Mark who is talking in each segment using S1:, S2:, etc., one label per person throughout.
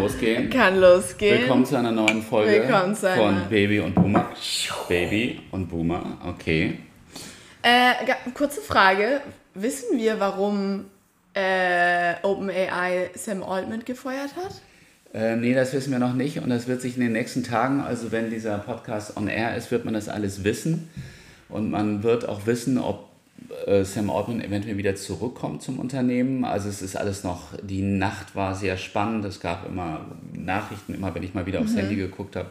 S1: losgehen.
S2: Kann losgehen.
S1: Willkommen zu einer neuen Folge
S2: einer-
S1: von Baby und Boomer. Baby und Boomer, okay.
S2: Äh, kurze Frage. Wissen wir, warum äh, OpenAI Sam Altman gefeuert hat?
S1: Äh, nee, das wissen wir noch nicht und das wird sich in den nächsten Tagen, also wenn dieser Podcast on air ist, wird man das alles wissen und man wird auch wissen, ob Sam Altman eventuell wieder zurückkommt zum Unternehmen. Also es ist alles noch, die Nacht war sehr spannend, es gab immer Nachrichten, immer wenn ich mal wieder aufs Handy geguckt habe.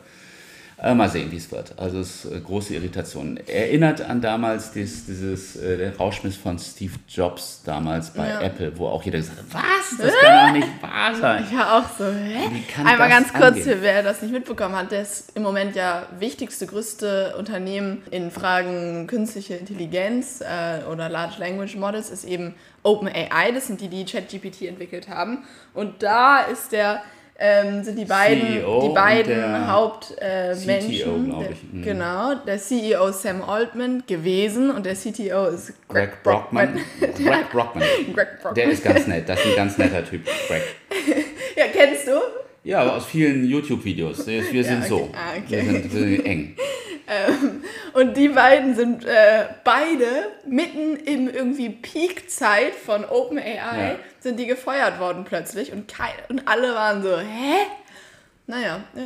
S1: Äh, mal sehen, wie es wird. Also es ist äh, große Irritation. Erinnert an damals dies, dieses äh, der Rauschmiss von Steve Jobs damals bei
S2: Ja.
S1: Apple, wo auch jeder gesagt hat, was? Das kann doch nicht wahr sein.
S2: Ich war auch so, hä? Einmal ganz kurz,
S1: angehen?
S2: für wer das nicht mitbekommen hat, das im Moment ja wichtigste, größte Unternehmen in Fragen künstliche Intelligenz äh, oder Large Language Models ist eben OpenAI. Das sind die, die ChatGPT entwickelt haben. Und da ist der, ähm, sind die beiden,
S1: CEO
S2: die beiden Hauptmenschen. Äh.
S1: Mhm.
S2: Genau, der CEO Sam Altman gewesen und der CTO ist Greg,
S1: Greg Brockman. Greg Brockman.
S2: Greg Brockman.
S1: Der ist ganz nett. Das ist ein ganz netter Typ, Greg.
S2: Ja, kennst du?
S1: Ja, aber aus vielen YouTube-Videos. Wir sind
S2: okay.
S1: so.
S2: Ah, okay.
S1: Wir, sind, wir sind eng.
S2: Und die beiden sind äh, beide mitten in irgendwie Peak-Zeit von OpenAI
S1: Ja.
S2: sind die gefeuert worden plötzlich und, kein, und alle waren so, hä? Naja, äh,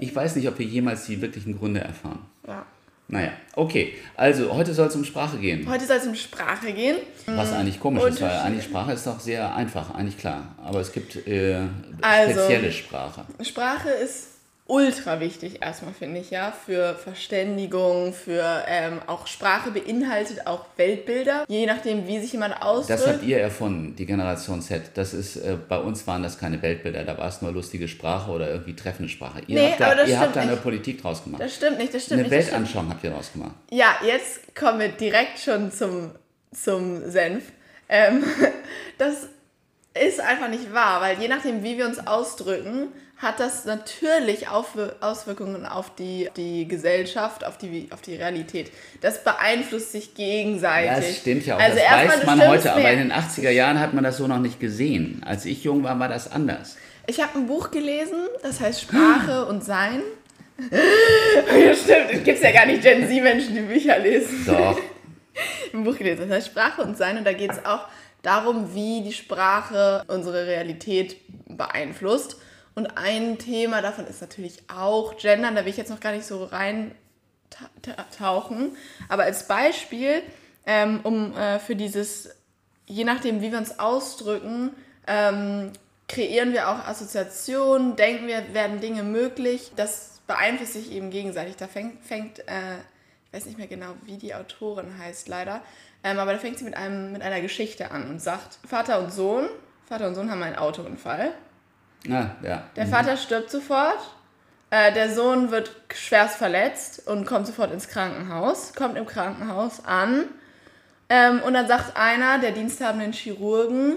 S1: Ich weiß nicht, ob wir jemals die wirklichen Gründe erfahren.
S2: ja.
S1: Naja, okay. Also, heute soll es um Sprache gehen.
S2: Heute soll es um Sprache gehen.
S1: Was eigentlich komisch ist, weil eigentlich Sprache ist doch sehr einfach, eigentlich klar. Aber es gibt äh,
S2: Also-
S1: spezielle Sprache.
S2: Sprache ist ultra wichtig erstmal, finde ich, ja, für Verständigung, für ähm, auch Sprache beinhaltet auch Weltbilder, je nachdem, wie sich jemand ausdrückt.
S1: Das habt ihr erfunden, die Generation Z. Das ist, äh, bei uns waren das keine Weltbilder, da war es nur lustige Sprache oder irgendwie treffende Sprache. Ihr
S2: Nee,
S1: habt da,
S2: aber das
S1: ihr habt da eine
S2: nicht.
S1: Politik draus gemacht.
S2: das stimmt nicht, das stimmt
S1: Eine
S2: nicht. stimmt
S1: Weltanschauung habt ihr draus gemacht.
S2: Ja, jetzt kommen wir direkt schon zum, zum Senf. Ähm, das ist einfach nicht wahr, weil je nachdem, wie wir uns ausdrücken, hat das natürlich Auswirkungen auf die, die Gesellschaft, auf die, auf die Realität. Das beeinflusst sich gegenseitig.
S1: Das stimmt ja auch.
S2: Also
S1: das weiß man heute, aber in den 80er Jahren hat man das so noch nicht gesehen. Als ich jung war, war das anders.
S2: Ich habe ein Buch gelesen, das heißt Sprache und Sein. ja, stimmt, es gibt ja gar nicht Gen Z-Menschen, die Bücher lesen.
S1: Doch.
S2: ein Buch gelesen, das heißt Sprache und Sein und da geht es auch darum, wie die Sprache unsere Realität beeinflusst. Und ein Thema davon ist natürlich auch Gendern, da will ich jetzt noch gar nicht so rein ta- ta- tauchen. Aber als Beispiel, ähm, um äh, für dieses, je nachdem, wie wir uns ausdrücken, ähm, kreieren wir auch Assoziationen, denken wir, werden Dinge möglich. Das beeinflusst sich eben gegenseitig. Da fängt, fängt äh, ich weiß nicht mehr genau, wie die Autorin heißt, leider, ähm, aber da fängt sie mit, einem, mit einer Geschichte an und sagt, Vater und Sohn, Vater und Sohn haben einen Autounfall.
S1: Ah, ja.
S2: Der Vater stirbt sofort, äh, der Sohn wird schwerst verletzt und kommt sofort ins Krankenhaus, kommt im Krankenhaus an ähm, und dann sagt einer der diensthabenden Chirurgen,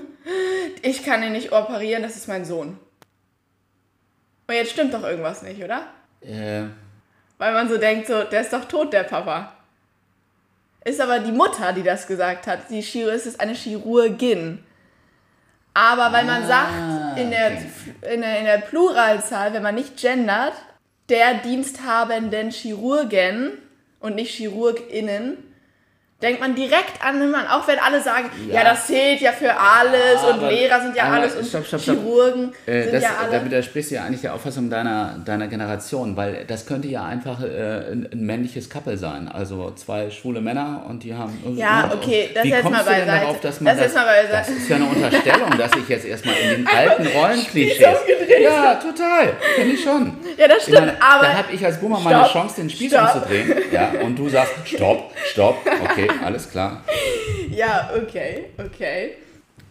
S2: ich kann ihn nicht operieren, das ist mein Sohn. Und jetzt stimmt doch irgendwas nicht, oder?
S1: Äh,
S2: Weil man so denkt, so, der ist doch tot, der Papa. Ist aber die Mutter, die das gesagt hat. Die Chiro es ist eine Chirurgin. Aber weil man
S1: Ah,
S2: sagt, in der,
S1: okay.
S2: in, der, in der Pluralzahl, wenn man nicht gendert, der diensthabenden Chirurgen und nicht ChirurgInnen, denkt man direkt an Mann. Auch wenn alle sagen, ja,
S1: Ja.
S2: das zählt ja für alles und
S1: aber-
S2: Lehrer sind ja alles und
S1: stopp, stopp, stopp.
S2: Chirurgen
S1: Äh,
S2: sind
S1: das,
S2: ja alle...
S1: Da widersprichst du ja eigentlich der Auffassung deiner, deiner Generation, weil das könnte ja einfach äh, ein, ein männliches Couple sein. Also zwei schwule Männer und die haben.
S2: Ja, okay, das jetzt mal beiseite.
S1: darauf, dass man
S2: Das beiseite.
S1: Das ist ja eine Unterstellung, dass ich jetzt erstmal in den alten Rollenklischees. Ja, total. Finde ich schon.
S2: Ja, das stimmt,
S1: meine,
S2: aber-
S1: Da habe ich als Boomer mal eine
S2: Stopp,
S1: Chance, den Spieß
S2: stopp.
S1: umzudrehen. Ja, und du sagst, stopp, stopp. Okay, alles klar.
S2: Ja, okay, okay.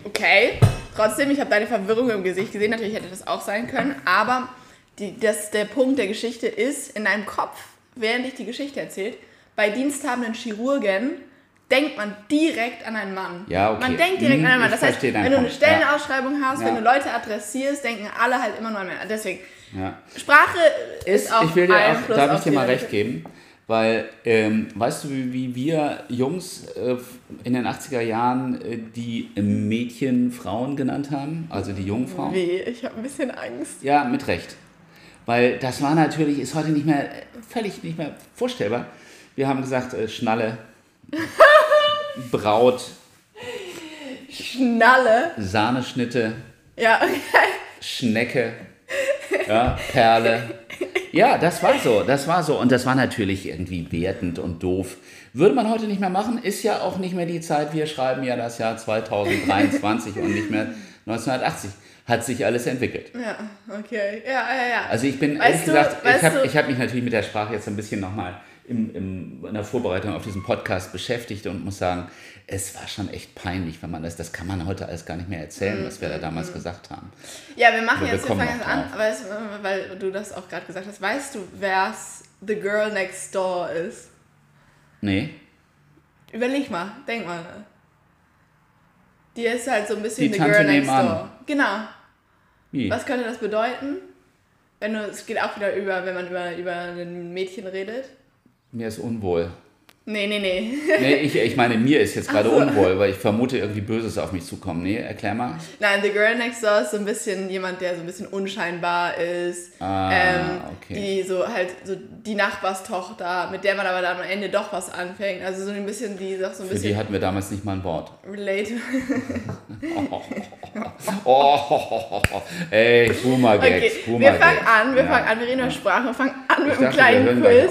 S2: Okay. Trotzdem, ich habe deine Verwirrung im Gesicht gesehen. Natürlich hätte das auch sein können. Aber die, das, der Punkt der Geschichte ist, in deinem Kopf, während ich die Geschichte erzählt, bei diensthabenden Chirurgen denkt man direkt an einen Mann.
S1: Ja, okay.
S2: Man denkt direkt
S1: Hm,
S2: an einen Mann. Das heißt, wenn
S1: deinen
S2: du eine
S1: Punkt.
S2: Stellenausschreibung hast,
S1: Ja.
S2: wenn du Leute adressierst, denken alle halt immer nur an Männer. Deswegen,
S1: Ja.
S2: Sprache ist,
S1: ist,
S2: auch
S1: ich will dir auch,
S2: Einfluss
S1: darf ich dir mal recht geben, Weil, ähm, weißt du, wie, wir Jungs äh, in den 80er Jahren äh, die Mädchen Frauen genannt haben? Also die jungen Frauen?
S2: Weh, ich habe ein bisschen Angst.
S1: Ja, mit Recht. Weil das war natürlich, ist heute nicht mehr, völlig nicht mehr vorstellbar. Wir haben gesagt, äh, Schnalle, Braut,
S2: Schnalle.
S1: Sahneschnitte,
S2: Ja,
S1: Schnecke, ja, Perle. Ja, das war so, das war so. Und das war natürlich irgendwie wertend und doof. Würde man heute nicht mehr machen, ist ja auch nicht mehr die Zeit. Wir schreiben ja das Jahr 2023 und nicht mehr 1980. Hat sich alles entwickelt.
S2: ja, okay. Ja, ja, ja.
S1: Also ich bin
S2: Weißt
S1: ehrlich
S2: du-
S1: gesagt, ich habe hab mich natürlich mit der Sprache jetzt ein bisschen nochmal im, im, in der Vorbereitung auf diesen Podcast beschäftigt und muss sagen, es war schon echt peinlich, wenn man das, das kann man heute alles gar nicht mehr erzählen, was wir da damals gesagt haben.
S2: Ja, wir machen
S1: Aber wir
S2: jetzt, wir
S1: kommen
S2: fangen jetzt an, weißt, weil du das auch gerade gesagt hast. Weißt du, wer's The Girl Next Door ist?
S1: Nee,
S2: Überleg mal, denk mal. Die ist halt so ein bisschen
S1: Die
S2: The
S1: Tante
S2: Girl Next. Door. Genau.
S1: wie?
S2: Was könnte das bedeuten? Wenn du, es geht auch wieder über, wenn man über, über ein Mädchen redet.
S1: Mir ist unwohl.
S2: Nee, nee, nee.
S1: Nee, ich, ich meine, mir ist jetzt gerade
S2: so.
S1: unwohl, weil ich vermute, irgendwie Böses auf mich zukommen. Nee, erklär mal.
S2: Nein, The Girl Next Door ist so ein bisschen jemand, der so ein bisschen unscheinbar ist.
S1: Ah,
S2: ähm,
S1: okay.
S2: Die so halt so die Nachbarstochter, mit der man aber dann am Ende doch was anfängt. Also so ein bisschen, die auch so ein
S1: Für die
S2: bisschen
S1: hatten wir damals nicht mal ein Wort.
S2: relate.
S1: Oh, ey, Boomer-Gags,
S2: Okay, wir
S1: Boomer-Gags.
S2: fangen an, wir
S1: Ja.
S2: fangen an, wir reden über Sprache, wir fangen an mit
S1: Ich
S2: einem
S1: dachte, wir
S2: kleinen Quiz.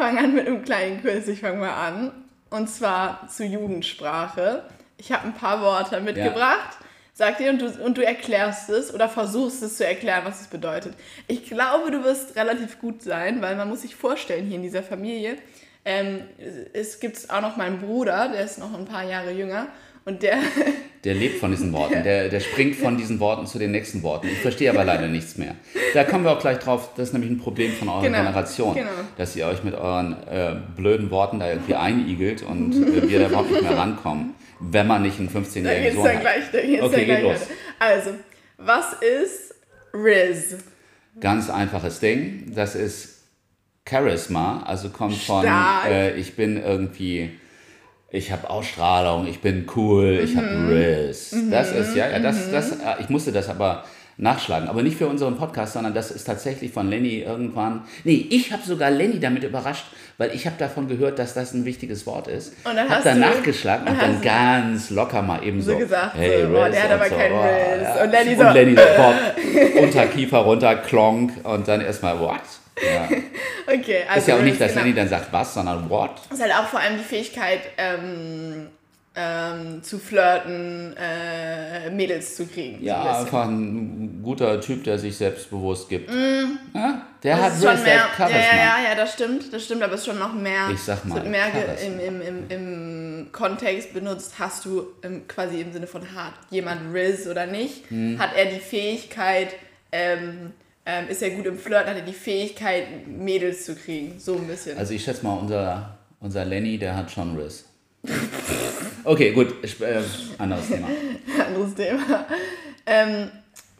S1: Auf.
S2: Fangen an mit einem kleinen Quiz, ich fange mal an. Und zwar zu Jugendsprache. Ich habe ein paar Worte mitgebracht. Sag dir und du, und du erklärst es oder versuchst es zu erklären, was es bedeutet. Ich glaube, du wirst relativ gut sein, weil man muss sich vorstellen, hier in dieser Familie, ähm, es gibt auch noch meinen Bruder, der ist noch ein paar Jahre jünger und der,
S1: Der lebt von diesen Worten. Der, der springt von diesen Worten zu den nächsten Worten. Ich verstehe aber leider nichts mehr. Da kommen wir auch gleich drauf. Das ist nämlich ein Problem von eurer
S2: Genau,
S1: Generation.
S2: genau.
S1: Dass ihr euch mit euren äh, blöden Worten da irgendwie einigelt und äh, wir da überhaupt nicht mehr rankommen. Wenn man nicht einen
S2: Da
S1: 15-jährigen
S2: geht's
S1: Sohn hat.
S2: gleich, da geht's
S1: Okay, geht los.
S2: weiter. Also, was ist Riz?
S1: Ganz einfaches Ding. Das ist Charisma. Also kommt von, äh, ich bin irgendwie... Ich habe Ausstrahlung, ich bin cool, ich habe
S2: Mhm.
S1: Riz. Das ist, ja, ja, das, das, äh, ich musste das aber nachschlagen. Aber nicht für unseren Podcast, sondern das ist tatsächlich von Lenny irgendwann. Nee, ich habe sogar Lenny damit überrascht, weil ich habe davon gehört, dass das ein wichtiges Wort ist.
S2: Und dann
S1: hab
S2: hast
S1: dann nachgeschlagen und
S2: und
S1: dann ganz locker mal eben so.
S2: So gesagt,
S1: hey,
S2: so, boah,
S1: Riz
S2: der hat
S1: und
S2: aber
S1: so,
S2: keinen Riz.
S1: ja.
S2: Und Lenny so,
S1: Und Lenny sofort Unterkiefer runter, klonk und dann erstmal what? Ja.
S2: Okay, also
S1: Ist ja auch nicht, dass
S2: genau.
S1: Lenny dann sagt was, sondern what?
S2: Ist halt auch vor allem die Fähigkeit, ähm, ähm, zu flirten, äh, Mädels zu kriegen. so ein
S1: Ja, einfach ein guter Typ, der sich selbstbewusst gibt. Ja, der
S2: Das
S1: hat
S2: ist schon mehr, ja, ja, ja, das stimmt, das stimmt, aber es ist schon noch mehr,
S1: Ich sag mal,
S2: es wird mehr im, im, im, im Kontext benutzt, hast du im, quasi im Sinne von hat jemand Riz oder nicht,
S1: Hm.
S2: hat er die Fähigkeit, ähm, ähm, ist er gut im Flirten, hat er die Fähigkeit, Mädels zu kriegen, so ein bisschen.
S1: Also ich schätze mal, unser, unser Lenny, der hat schon Riz. Okay, gut, äh, anderes Thema.
S2: Anderes Thema. Ähm,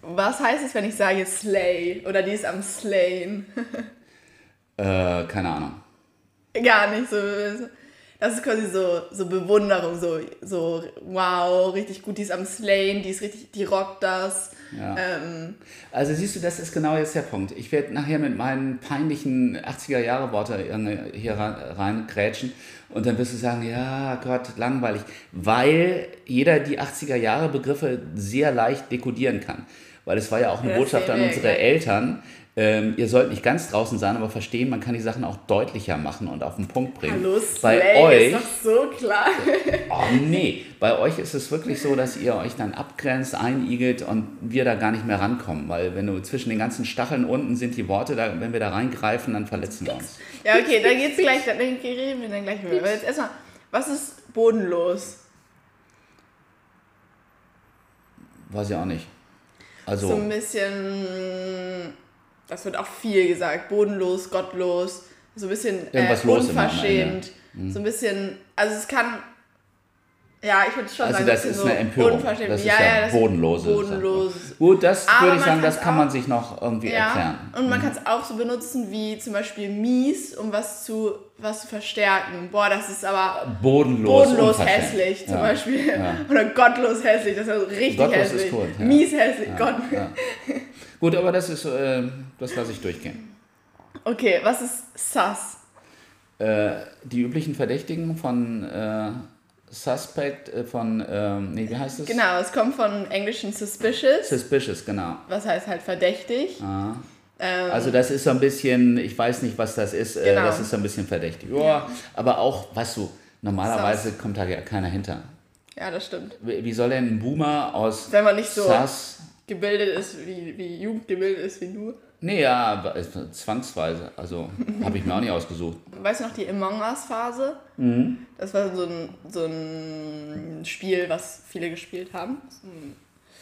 S2: was heißt es, wenn ich sage Slay oder die ist am Slayen?
S1: Äh, keine Ahnung.
S2: Gar nicht so. Das ist quasi so, so Bewunderung, so, so wow, richtig gut, die ist am Slayen, die ist richtig, die rockt das.
S1: Ja.
S2: Ähm,
S1: Also siehst du, das ist genau jetzt der Punkt. Ich werde nachher mit meinen peinlichen 80er-Jahre-Worte hier rein- reingrätschen und dann wirst du sagen, ja Gott, langweilig, weil jeder die 80er-Jahre-Begriffe sehr leicht dekodieren kann. Weil es war ja auch eine Botschaft an unsere. Eltern, ähm, ihr sollt nicht ganz draußen sein, aber verstehen, man kann die Sachen auch deutlicher machen und auf den Punkt bringen.
S2: hallo,
S1: Bei
S2: Slay
S1: euch
S2: ist doch so klar.
S1: Oh nee, bei euch ist es wirklich so, dass ihr euch dann abgrenzt, einigelt und wir da gar nicht mehr rankommen, weil wenn du zwischen den ganzen Stacheln unten sind die Worte, da, wenn wir da reingreifen, dann verletzen wir uns.
S2: Ja, okay, da geht's gleich, dann reden wir dann gleich über. Aber jetzt erstmal, was ist bodenlos?
S1: Weiß ich auch nicht.
S2: So
S1: Also,
S2: ein bisschen, das wird auch viel gesagt, bodenlos, gottlos, so ein bisschen äh, unverschämt, so ein bisschen, also es kann, Ja, ich würde schon
S1: Also
S2: sagen,
S1: das ist eine Empörung.
S2: unverschämt.
S1: Das ist
S2: ja,
S1: ja,
S2: ja, das
S1: bodenlose.
S2: bodenlos.
S1: Gut, das
S2: Aber
S1: würde ich
S2: man
S1: sagen, das kann man
S2: auch-
S1: sich noch irgendwie
S2: Ja,
S1: erklären.
S2: und man kann es auch so benutzen wie zum Beispiel mies, um was zu, was zu verstärken. Boah, das ist aber
S1: Bodenlos.
S2: bodenlos hässlich zum
S1: Ja.
S2: Beispiel.
S1: Ja.
S2: Oder gottlos hässlich, das ist also richtig
S1: Gottlos
S2: hässlich.
S1: ist gut, ja.
S2: Mies hässlich, Gott.
S1: Gut, aber das ist, äh, das lasse ich durchgehen.
S2: Okay, was ist sus?
S1: Äh, die üblichen Verdächtigen von äh, Suspect, äh, von, ähm, nee, wie heißt es?
S2: Genau, es kommt von englischen suspicious,
S1: Suspicious, genau.
S2: was heißt halt verdächtig.
S1: Ah.
S2: Ähm,
S1: Also das ist so ein bisschen, ich weiß nicht, was das ist, äh,
S2: Genau.
S1: das ist so ein bisschen verdächtig. Ja, aber auch, weißt du, normalerweise kommt da ja keiner hinter.
S2: ja, das stimmt.
S1: Wie soll denn ein Boomer aus
S2: Wenn man nicht so
S1: Sus...
S2: gebildet ist, wie, wie jugendgebildet ist wie du.
S1: Nee, ja, zwangsweise. Also habe ich mir auch nicht ausgesucht.
S2: Weißt du noch die Among Us-Phase?
S1: Mhm.
S2: Das war so ein, so ein Spiel, was viele gespielt haben.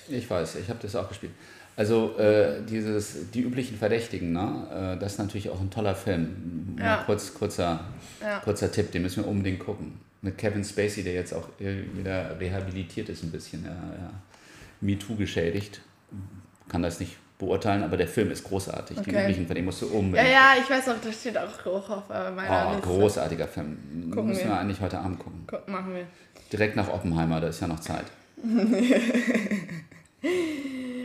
S1: Ich weiß, ich habe das auch gespielt. Also äh, dieses, die üblichen Verdächtigen, ne? äh, das ist natürlich auch ein toller Film. Mal
S2: Ja.
S1: kurz, kurzer,
S2: Ja.
S1: kurzer Tipp, den müssen wir unbedingt gucken. Mit Kevin Spacey, der jetzt auch wieder rehabilitiert ist ein bisschen. Ja, ja. MeToo geschädigt. Kann das nicht beurteilen, aber der Film ist großartig. Die
S2: Okay.
S1: üblichen Verdächtigen musst du
S2: Ja,
S1: unbedingt
S2: ja, ich weiß noch, das steht auch hoch auf äh, meiner
S1: Oh,
S2: Liste.
S1: großartiger Film.
S2: Gucken
S1: Müssen wir
S2: wir.
S1: eigentlich heute Abend gucken.
S2: Guck, machen wir.
S1: Direkt nach Oppenheimer, da ist ja noch Zeit.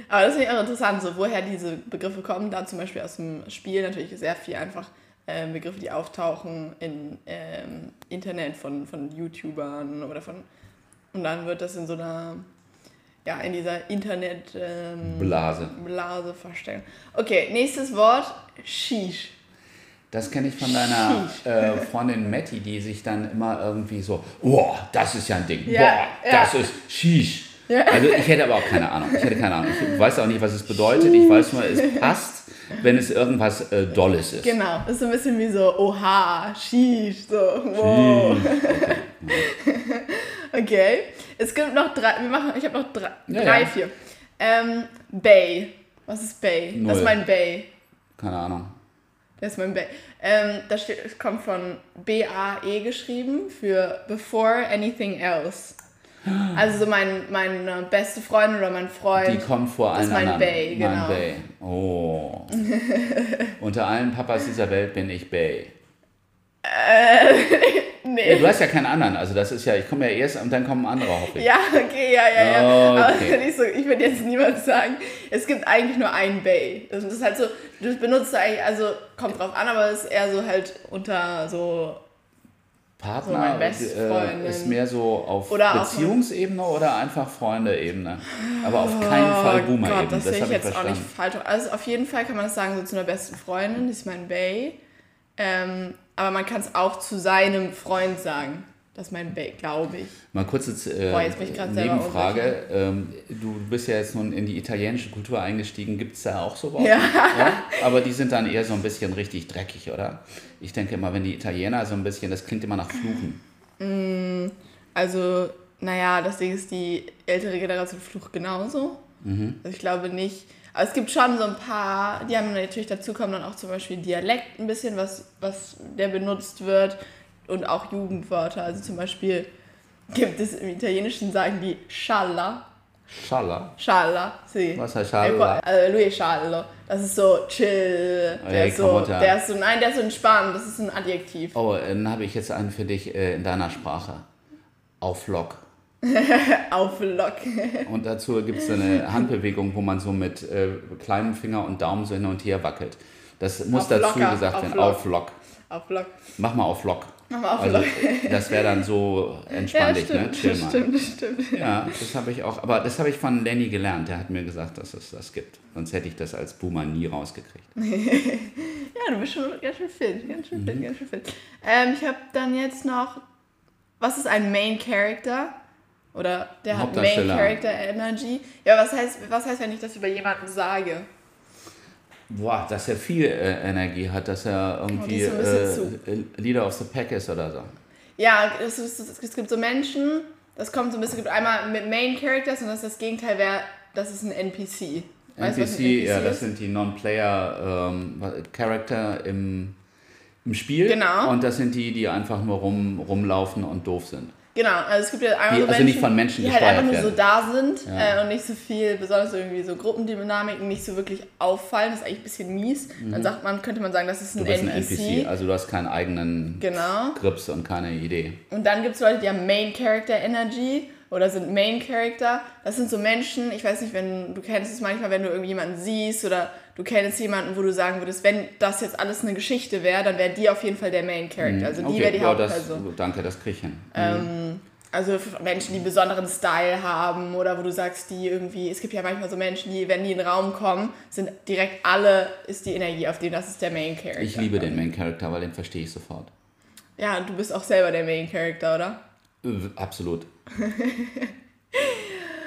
S2: Aber das finde ich auch interessant, so woher diese Begriffe kommen. Da zum Beispiel aus dem Spiel natürlich sehr viel einfach ähm, Begriffe, die auftauchen im ähm, Internet von, von YouTubern oder von. Und dann wird das in so einer, ja, in dieser Internet ähm,
S1: Blase.
S2: Blase versteckt. Okay, nächstes Wort, Shish.
S1: Das kenne ich von deiner äh, Freundin Matti, die sich dann immer irgendwie so, boah, das ist ja ein Ding,
S2: Ja,
S1: boah,
S2: ja.
S1: das ist Shish. Also ich hätte aber auch keine Ahnung. Ich hätte keine Ahnung. Ich weiß auch nicht, was es bedeutet. Ich weiß nur, es passt, wenn es irgendwas äh, Dolles ist.
S2: Genau, ist so ein bisschen wie so, oha, Shish, so, wow. Okay, es gibt noch drei, wir machen, ich habe noch drei,
S1: Ja,
S2: drei
S1: ja.
S2: vier. Ähm, Bay, was ist Bay? Das ist mein Bay.
S1: Keine Ahnung.
S2: Das ist mein Bay. Ähm, das steht, es kommt von B-A-E geschrieben für Before Anything Else. Also so mein, meine beste Freundin oder mein Freund.
S1: Die kommt vor
S2: das
S1: allen
S2: ist mein
S1: anderen.
S2: Bay, genau.
S1: Mein Bay. Oh. Unter allen Papas dieser Welt bin ich Bay.
S2: nee.
S1: Ja, du hast ja keinen anderen. Also das ist ja, ich komme ja erst und dann kommen andere, hoffe ich.
S2: Ja, okay, ja, ja, ja.
S1: Okay.
S2: Aber nicht so, ich würde jetzt niemand sagen, es gibt eigentlich nur ein Bay. Das ist halt so, du benutzt eigentlich, also kommt drauf an, aber es ist eher so halt unter so,
S1: Partner
S2: So
S1: äh, ist mehr so auf
S2: Oder
S1: Beziehungsebene oder einfach Freunde-Ebene. Aber auf keinen Fall
S2: oh
S1: Boomer-Ebene.
S2: Das
S1: das
S2: ich
S1: habe ich
S2: jetzt auch nicht
S1: verstanden.
S2: falsch. Also auf jeden Fall kann man das sagen, so zu einer besten Freundin, die ist mein Bay. Ähm, aber man kann es auch zu seinem Freund sagen. Das ist mein Bay, glaube ich.
S1: Mal kurze äh,
S2: Boah, jetzt bin ich
S1: Nebenfrage. Ähm, du bist ja jetzt nun in die italienische Kultur eingestiegen. Gibt es da auch sowas?
S2: Ja.
S1: Aber die sind dann eher so ein bisschen richtig dreckig, oder? Ich denke immer, wenn die Italiener so ein bisschen, das klingt immer nach Fluchen.
S2: Also, naja, das Ding ist, die ältere Generation flucht genauso.
S1: Mhm.
S2: Also ich glaube nicht. Aber es gibt schon so ein paar, die haben natürlich dazu kommen dann auch zum Beispiel Dialekt ein bisschen, was, was der benutzt wird und auch Jugendwörter. Also zum Beispiel gibt es im Italienischen sagen die Schalla.
S1: Schalla.
S2: Schalla, sì.
S1: Was heißt Schalla?
S2: Also lui è sciallo. Das ist so chill. Der,
S1: Ey,
S2: ist so, der ist so, nein, der ist so entspannt. Das ist ein Adjektiv.
S1: Oh, dann habe ich jetzt einen für dich äh, in deiner Sprache. Auf Lock.
S2: Auf Lock.
S1: Und dazu gibt es eine Handbewegung, wo man so mit äh, kleinem Finger und Daumen so hin und her wackelt. Das muss
S2: Auf
S1: dazu
S2: locker,
S1: gesagt
S2: auf
S1: werden.
S2: Lock.
S1: Auf Lock.
S2: Auf Lock.
S1: Mach mal auf Lock.
S2: Mach mal auf
S1: also,
S2: Lock.
S1: Das wäre dann so
S2: Ja,
S1: entspann dich,
S2: stimmt,
S1: ne? Chill mal.
S2: stimmt, stimmt.
S1: Ja, das habe ich auch. Aber das habe ich von Lenny gelernt. Der hat mir gesagt, dass es das gibt. Sonst hätte ich das als Boomer nie rausgekriegt.
S2: Ja, du bist schon ganz schön fit, ganz schön
S1: Mhm.
S2: fit, ganz schön fit. Ähm, ich habe dann jetzt noch, was ist ein Main Character? Oder der hat Main. Character Energy. Ja, was heißt, was heißt, wenn ich das über jemanden sage?
S1: Boah, dass er viel äh, Energie hat, dass er irgendwie
S2: Oh,
S1: äh, Leader of the Pack ist oder so.
S2: Ja, es, ist, es gibt so Menschen, das kommt so ein bisschen, es gibt einmal mit Main Characters und das ist das Gegenteil wäre, das ist ein NPC. Weißt
S1: NPC,
S2: ein
S1: ja, das
S2: ist?
S1: sind die Non-Player ähm, Character im, im Spiel.
S2: Genau.
S1: Und das sind die, die einfach nur rum, rumlaufen und doof sind.
S2: Genau, also es gibt ja einmal
S1: Die
S2: so
S1: also nicht von Menschen
S2: die halt einfach nur so da sind
S1: Ja.
S2: äh, und nicht so viel, besonders irgendwie so Gruppendynamiken nicht so wirklich auffallen. Das ist eigentlich ein bisschen mies. Dann sagt man, könnte man sagen, das ist ein
S1: Mhm. Du bist ein
S2: NPC.
S1: NPC, also du hast keinen eigenen
S2: Genau.
S1: Grips und keine Idee.
S2: Und dann gibt es Leute, die haben Main Character Energy oder sind Main Character. Das sind so Menschen, ich weiß nicht, wenn du kennst es manchmal, wenn du irgendjemanden siehst oder du kennst jemanden, wo du sagen würdest, wenn das jetzt alles eine Geschichte wäre, dann wäre die auf jeden Fall der Main Character. Also die wäre die
S1: ja, das,
S2: Hauptperson.
S1: danke, das krieg ich hin.
S2: Ähm, also Menschen, die besonderen Style haben oder wo du sagst, die irgendwie, es gibt ja manchmal so Menschen, die, wenn die in den Raum kommen, sind direkt alle, ist die Energie auf denen, das ist der Main Character.
S1: ich liebe den Main Character, weil den verstehe ich sofort.
S2: Ja, und du bist auch selber der Main Character, oder?
S1: Absolut.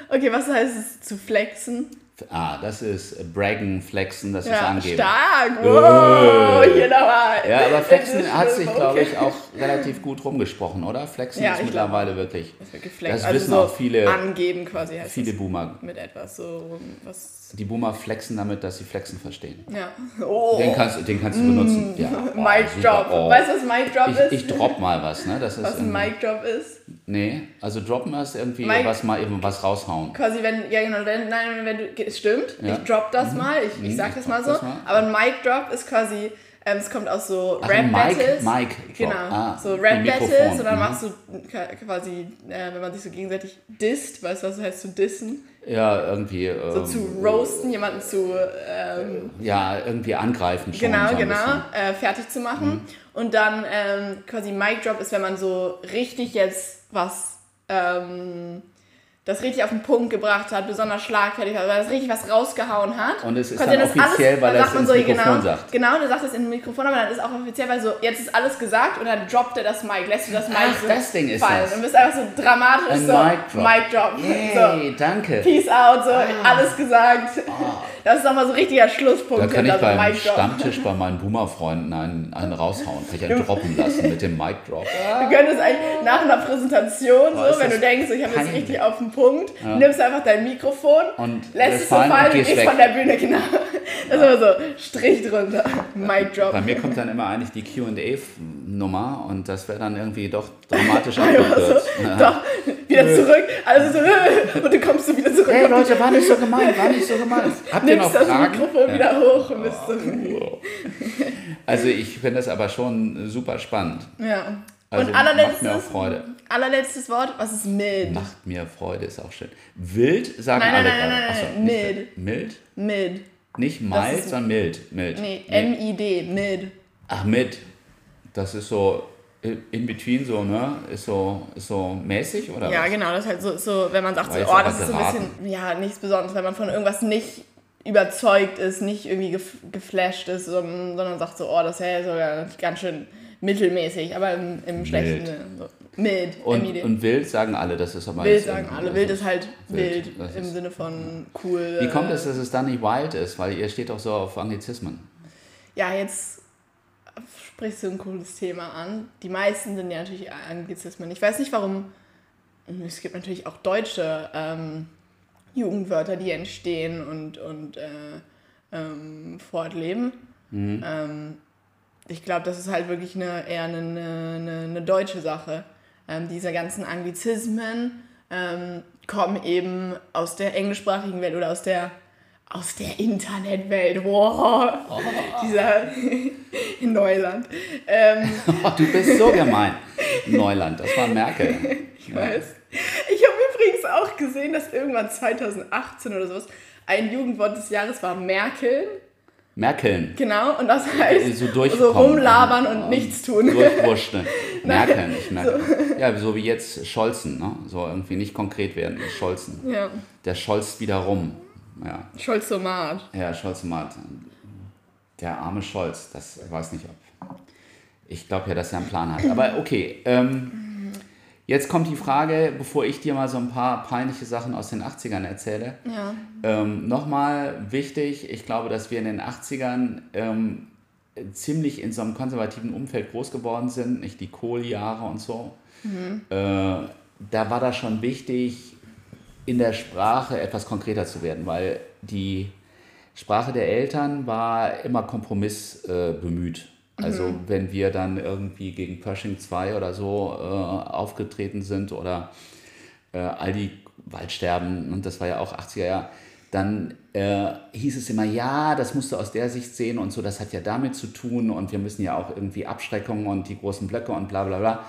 S2: Okay, was heißt es zu flexen?
S1: Ah, das ist Braggen, Flexen, das ist
S2: Ja,
S1: Angeben.
S2: stark. Wow,
S1: Äh.
S2: hier nochmal.
S1: Ja, aber Flexen hat sich,
S2: Okay.
S1: glaube ich, auch relativ gut rumgesprochen, oder? Flexen
S2: Ja,
S1: ist mittlerweile wirklich.
S2: Das wird geflext.
S1: Das
S2: also
S1: wissen
S2: so
S1: auch viele,
S2: Angeben quasi heißt
S1: viele. Boomer.
S2: Mit etwas so was.
S1: Die Boomer flexen damit, dass sie Flexen verstehen.
S2: Ja. Oh.
S1: Den kannst, den kannst du benutzen. Ja, oh,
S2: Mic. Drop.
S1: Oh.
S2: Weißt du, was Mic Drop ist?
S1: Ich, ich drop mal was, ne? Das ist
S2: was ein Mic Drop ist?
S1: Nee, also droppen ist irgendwie
S2: Mic-
S1: was mal eben was raushauen.
S2: Quasi, wenn, ja genau, wenn, nein, wenn du, stimmt,
S1: Ja.
S2: ich drop das mal, ich, ich
S1: Mhm,
S2: sag
S1: ich
S2: das mal so,
S1: das mal.
S2: aber ein Mic Drop ist quasi, ähm, es kommt aus so
S1: Ach,
S2: Rap
S1: ein Mic-
S2: Battles.
S1: Mic Drop.
S2: Genau,
S1: Ah,
S2: so
S1: wie
S2: Rap
S1: Mikrofon.
S2: Battles und dann
S1: Mhm.
S2: machst du quasi, äh, wenn man sich so gegenseitig disst, weißt du, was heißt zu dissen?
S1: Ja, irgendwie.
S2: So
S1: ähm,
S2: zu roasten, jemanden zu, ähm,
S1: Ja, irgendwie angreifen schon.
S2: genau,
S1: so
S2: genau, äh, fertig zu machen. Und dann ähm, quasi Mic Drop ist, wenn man so richtig jetzt was, ähm, das richtig auf den Punkt gebracht hat, besonders schlagfertig, weil das richtig was rausgehauen hat.
S1: Und es ist
S2: Quasi
S1: dann
S2: das
S1: offiziell, weil
S2: dann
S1: er es ins Mikrofon
S2: genau,
S1: sagt.
S2: Genau, der sagt es in Mikrofon, aber dann ist auch offiziell, weil so, jetzt ist alles gesagt und dann droppt er das Mic, lässt du das Mic
S1: Ach,
S2: so
S1: das Ding ist
S2: fallen.
S1: das.
S2: Und bist einfach so dramatisch
S1: Ein
S2: so,
S1: Mic Drop.
S2: Mic Drop. So.
S1: Yay, danke.
S2: Peace out, so alles gesagt. Das ist nochmal so richtiger Schlusspunkt.
S1: Da kann ich beim
S2: Mic.
S1: Stammtisch bei meinen Boomer-Freunden einen, einen raushauen. Kann ich einen droppen lassen mit dem Mic Drop.
S2: Du könntest eigentlich nach einer Präsentation,
S1: Boah,
S2: so, wenn du denkst, ich habe jetzt richtig auf den Punkt, nimmst einfach dein Mikrofon,
S1: Und
S2: lässt es so
S1: fallen und
S2: fallen und
S1: gehst
S2: gehst
S1: weg.
S2: von der Bühne, genau. Das ist immer so, Strich drunter, Mic Drop.
S1: Bei mir kommt dann immer eigentlich die QA-Nummer und das wäre dann irgendwie doch dramatisch abgekürzt. Ja.
S2: Doch, wieder zurück, also so, und du kommst so wieder zurück.
S1: Hey Leute, war nicht so gemeint, war nicht so gemeint. Habt ihr noch
S2: nimmst das
S1: Fragen?
S2: Mikrofon
S1: Ja.
S2: wieder hoch und bist so.
S1: Also ich finde das aber schon super spannend.
S2: Ja.
S1: Also
S2: und
S1: macht
S2: allerletztes,
S1: mir auch Freude.
S2: allerletztes Wort, was ist mild?
S1: Macht mir Freude, ist auch schön. Wild sagen
S2: Nein,
S1: alle
S2: nein, nein, nein,
S1: Achso,
S2: nein,
S1: nicht Mild?
S2: Mild.
S1: Nicht mild, sondern mild. mild.
S2: Nee, M-I-D, mild.
S1: Ach, mit. Das ist so in between so, ne? Ist so, ist so mäßig oder
S2: Ja,
S1: was?
S2: genau, das ist halt so, so wenn man sagt, so, oh, das ist so ein bisschen, ja, nichts Besonderes, wenn man von irgendwas nicht überzeugt ist, nicht irgendwie gef geflasht ist, sondern, sagt so, oh, das ist ja sogar ganz schön mittelmäßig, aber im, im schlechten Sinne. So. Mild,
S1: Und, und wild sagen alle, das ist aber
S2: Wild sagen alle. Wild ist halt
S1: wild.
S2: wild, im Sinne von cool.
S1: Wie kommt
S2: äh,
S1: es, dass es dann nicht wild ist? Weil ihr steht doch so auf Anglizismen.
S2: Ja, jetzt sprichst du ein cooles Thema an. Die meisten sind ja natürlich Anglizismen. Ich weiß nicht, warum. Es gibt natürlich auch deutsche ähm, Jugendwörter, die entstehen und, und äh, ähm, fortleben.
S1: Mhm.
S2: Ähm, ich glaube, das ist halt wirklich eine, eher eine, eine, eine deutsche Sache. Ähm, diese ganzen Anglizismen ähm, kommen eben aus der englischsprachigen Welt oder aus der, aus der Internetwelt. Wow, dieser in Neuland. Ähm,
S1: Oh, du bist so gemein. Neuland, das war Merkel.
S2: ich weiß. Ich habe übrigens auch gesehen, dass irgendwann 2018 oder sowas ein Jugendwort des Jahres war Merkeln.
S1: Merkeln.
S2: Genau, und das heißt
S1: So
S2: so, rumlabern und nichts tun.
S1: Durchwurschteln. Merkeln, ich merke. Ja, so wie jetzt Scholzen, ne? So irgendwie nicht konkret werden, Scholzen.
S2: Ja,
S1: Der scholzt wieder rum. Ja,
S2: Scholzomat.
S1: ja Scholzomat. Der arme Scholz, das weiß nicht ob. Ich glaube ja, dass er einen Plan hat. Aber okay, ähm, jetzt kommt die Frage, bevor ich dir mal so ein paar peinliche Sachen aus den 80ern erzähle.
S2: Ja.
S1: Ähm, Nochmal wichtig, ich glaube, dass wir in den 80ern ähm, ziemlich in so einem konservativen Umfeld groß geworden sind, nicht die Kohljahre und so. Äh, da war das schon wichtig, in der Sprache etwas konkreter zu werden, weil die Sprache der Eltern war immer Kompromiss äh, bemüht. Also mhm. wenn wir dann irgendwie gegen Pershing 2 oder so äh, aufgetreten sind oder äh, Aldi Waldsterben, und das war ja auch 80er Jahre, dann äh, hieß es immer, ja, das musst du aus der Sicht sehen und so, das hat ja damit zu tun und wir müssen ja auch irgendwie Abschreckung und die großen Blöcke und bla bla bla,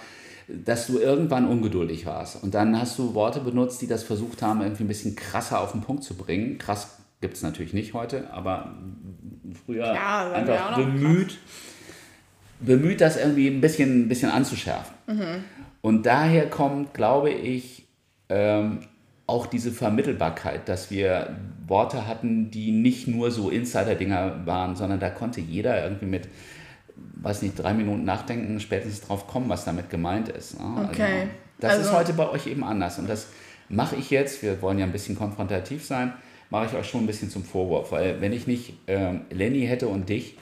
S1: dass du irgendwann ungeduldig warst. Und dann hast du Worte benutzt, die das versucht haben, irgendwie ein bisschen krasser auf den Punkt zu bringen. Krass gibt es natürlich nicht heute, aber früher ja, einfach bemüht, bemüht, das irgendwie ein bisschen, ein bisschen anzuschärfen. Mhm. Und daher kommt, glaube ich, ähm, auch diese Vermittelbarkeit, dass wir Worte hatten, die nicht nur so Insider-Dinger waren, sondern da konnte jeder irgendwie mit, weiß nicht, drei Minuten nachdenken, spätestens drauf kommen, was damit gemeint ist.
S2: Ne? Okay. Also,
S1: das also. ist heute bei euch eben anders und das mache ich jetzt, wir wollen ja ein bisschen konfrontativ sein, mache ich euch schon ein bisschen zum Vorwurf, weil wenn ich nicht ähm, Lenny hätte und dich,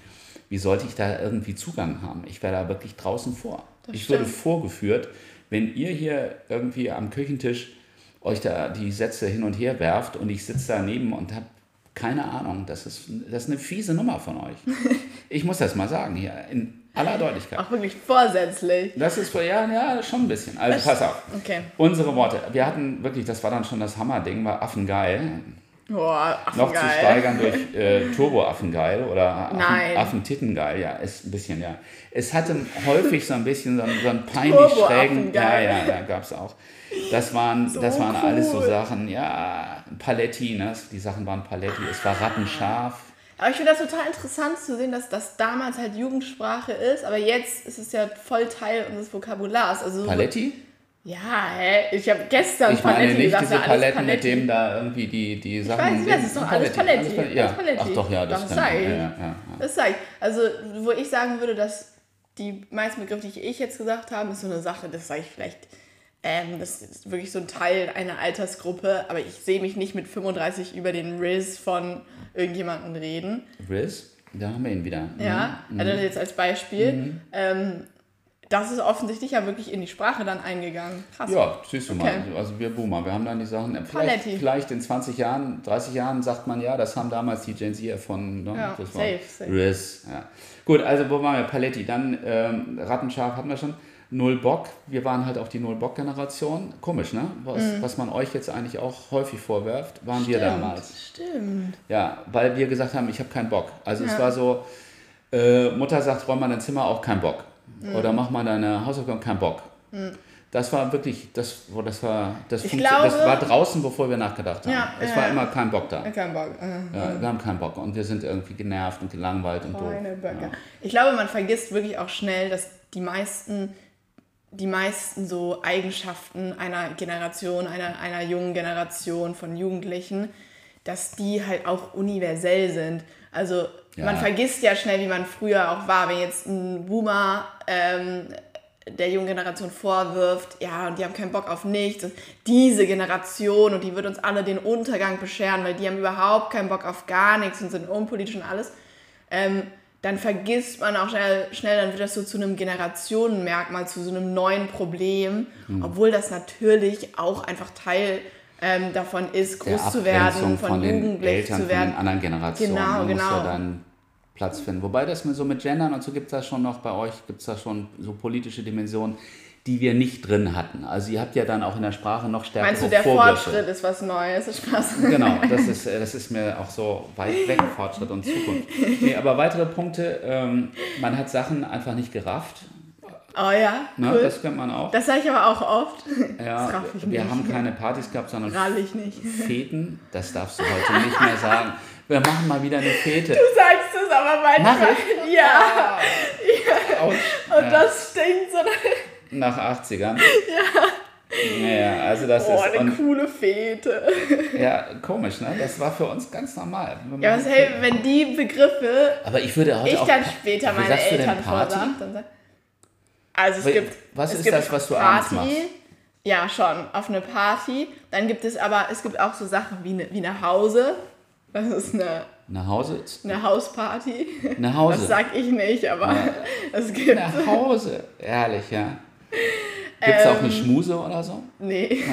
S1: wie sollte ich da irgendwie Zugang haben? Ich wäre da wirklich draußen vor. Das ich stimmt. würde vorgeführt, wenn ihr hier irgendwie am Küchentisch euch da die Sätze hin und her werft und ich sitze daneben und habe keine Ahnung. Das ist, das ist eine fiese Nummer von euch. Ich muss das mal sagen hier, in aller Deutlichkeit.
S2: Auch wirklich vorsätzlich.
S1: Das ist, ja, ja, schon ein bisschen. Also pass auf.
S2: Okay.
S1: Unsere Worte. Wir hatten wirklich, das war dann schon das Hammerding, war Affengeil.
S2: Boah,
S1: Noch zu steigern durch äh, Turbo-Affengeil oder Affen, Affentittengeil, ja, ist ein bisschen, ja. Es hatte häufig so ein bisschen so einen, so einen peinlich schrägen. Ja, ja, da gab es auch. Das waren, so das waren cool. alles so Sachen, ja, Paletti, ne? die Sachen waren Paletti, es war rattenscharf.
S2: Aber ich finde das total interessant zu sehen, dass das damals halt Jugendsprache ist, aber jetzt ist es ja voll Teil unseres Vokabulars. Also
S1: Paletti?
S2: Ja, hä? Ich habe gestern
S1: ich meine Paletti nicht gesagt, diese Paletten, Paletti. mit dem da irgendwie die, die Sachen...
S2: Ich weiß, das ist doch alles Paletti. Alles
S1: Paletti. Ja. Paletti. Ach doch, ja, das,
S2: das sag ich. Ja, ja. Das sag ich. Also, wo ich sagen würde, dass die meisten Begriffe, die ich jetzt gesagt habe, ist so eine Sache, das sage ich vielleicht ähm, das ist wirklich so ein Teil einer Altersgruppe, aber ich sehe mich nicht mit 35 über den Riz von irgendjemandem reden.
S1: Riz? Da haben wir ihn wieder.
S2: Ja, mhm. also jetzt als Beispiel. Mhm. Ähm, das ist offensichtlich ja wirklich in die Sprache dann eingegangen.
S1: Krass. Ja, siehst du okay. mal. Also wir Boomer, wir haben dann die Sachen. Vielleicht, vielleicht, in 20 Jahren, 30 Jahren sagt man ja, das haben damals die Gen Z erfunden. Ne?
S2: Ja,
S1: das
S2: safe, safe.
S1: Riz, ja. Gut, also wo waren wir? Paletti. Dann ähm, Rattenscharf hatten wir schon. Null Bock. Wir waren halt auch die Null Bock-Generation. Komisch, ne? Was, mhm. was man euch jetzt eigentlich auch häufig vorwirft, waren
S2: stimmt,
S1: wir damals.
S2: Stimmt.
S1: Ja, weil wir gesagt haben, ich habe keinen Bock. Also ja. es war so, äh, Mutter sagt, räum mal dein Zimmer auch kein Bock. Mhm. Oder mach mal deine Hausaufgaben, kein Bock. Mhm. Das war wirklich, das, das, war, das,
S2: glaube,
S1: das war draußen, bevor wir nachgedacht haben. Ja, es ja, war immer kein Bock da.
S2: Kein Bock.
S1: Ja, wir haben keinen Bock und wir sind irgendwie genervt und gelangweilt und doof.
S2: Ich glaube, man vergisst wirklich auch schnell, dass die meisten die meisten so Eigenschaften einer Generation, einer, einer jungen Generation von Jugendlichen, dass die halt auch universell sind. Also ja. man vergisst ja schnell, wie man früher auch war. Wenn jetzt ein Boomer ähm, der jungen Generation vorwirft, ja, und die haben keinen Bock auf nichts. Und diese Generation, und die wird uns alle den Untergang bescheren, weil die haben überhaupt keinen Bock auf gar nichts und sind unpolitisch und alles. Ähm, dann vergisst man auch schnell, schnell, dann wird das so zu einem Generationenmerkmal, zu so einem neuen Problem, mhm. obwohl das natürlich auch einfach Teil ähm, davon ist, groß zu werden, von, von jugendlich zu werden. Von den
S1: anderen Generationen
S2: genau,
S1: muss
S2: genau.
S1: ja dann Platz finden. Wobei das so mit Gendern und so gibt es da schon noch bei euch, gibt es da schon so politische Dimensionen die wir nicht drin hatten. Also ihr habt ja dann auch in der Sprache noch stärker
S2: Meinst du, der Vorwürfe. Fortschritt ist was Neues? Ist Spaß.
S1: Genau, das ist, äh, das ist mir auch so weit weg, Fortschritt und Zukunft. Nee, aber weitere Punkte, ähm, man hat Sachen einfach nicht gerafft.
S2: Oh ja,
S1: ne, cool. Das kennt man auch.
S2: Das sage ich aber auch oft.
S1: Ja, wir nicht. haben keine Partys gehabt, sondern
S2: nicht.
S1: Feten. Das darfst du heute nicht mehr sagen. Wir machen mal wieder eine Fete.
S2: Du sagst es aber manchmal. Ja. ja. Und das stinkt so
S1: nach 80ern. Ja. Naja, also das
S2: oh,
S1: ist.
S2: eine coole Fete.
S1: Ja, komisch, ne? Das war für uns ganz normal.
S2: Ja, was hey, wenn die Begriffe.
S1: Aber ich würde heute
S2: ich
S1: auch.
S2: dann später meine Eltern vorsagt, dann sag, Also es gibt.
S1: Was
S2: es
S1: ist
S2: gibt
S1: das, was du
S2: Party,
S1: abends machst?
S2: Ja, schon, auf eine Party. Dann gibt es aber, es gibt auch so Sachen wie, eine, wie nach Hause. Das ist eine.
S1: Nach Hause?
S2: Eine Hausparty.
S1: Nach Hause.
S2: Das sag ich nicht, aber ja. es gibt.
S1: Nach Hause. Ehrlich, ja. Gibt es ähm, auch eine ähm, Schmuse oder so?
S2: Nee.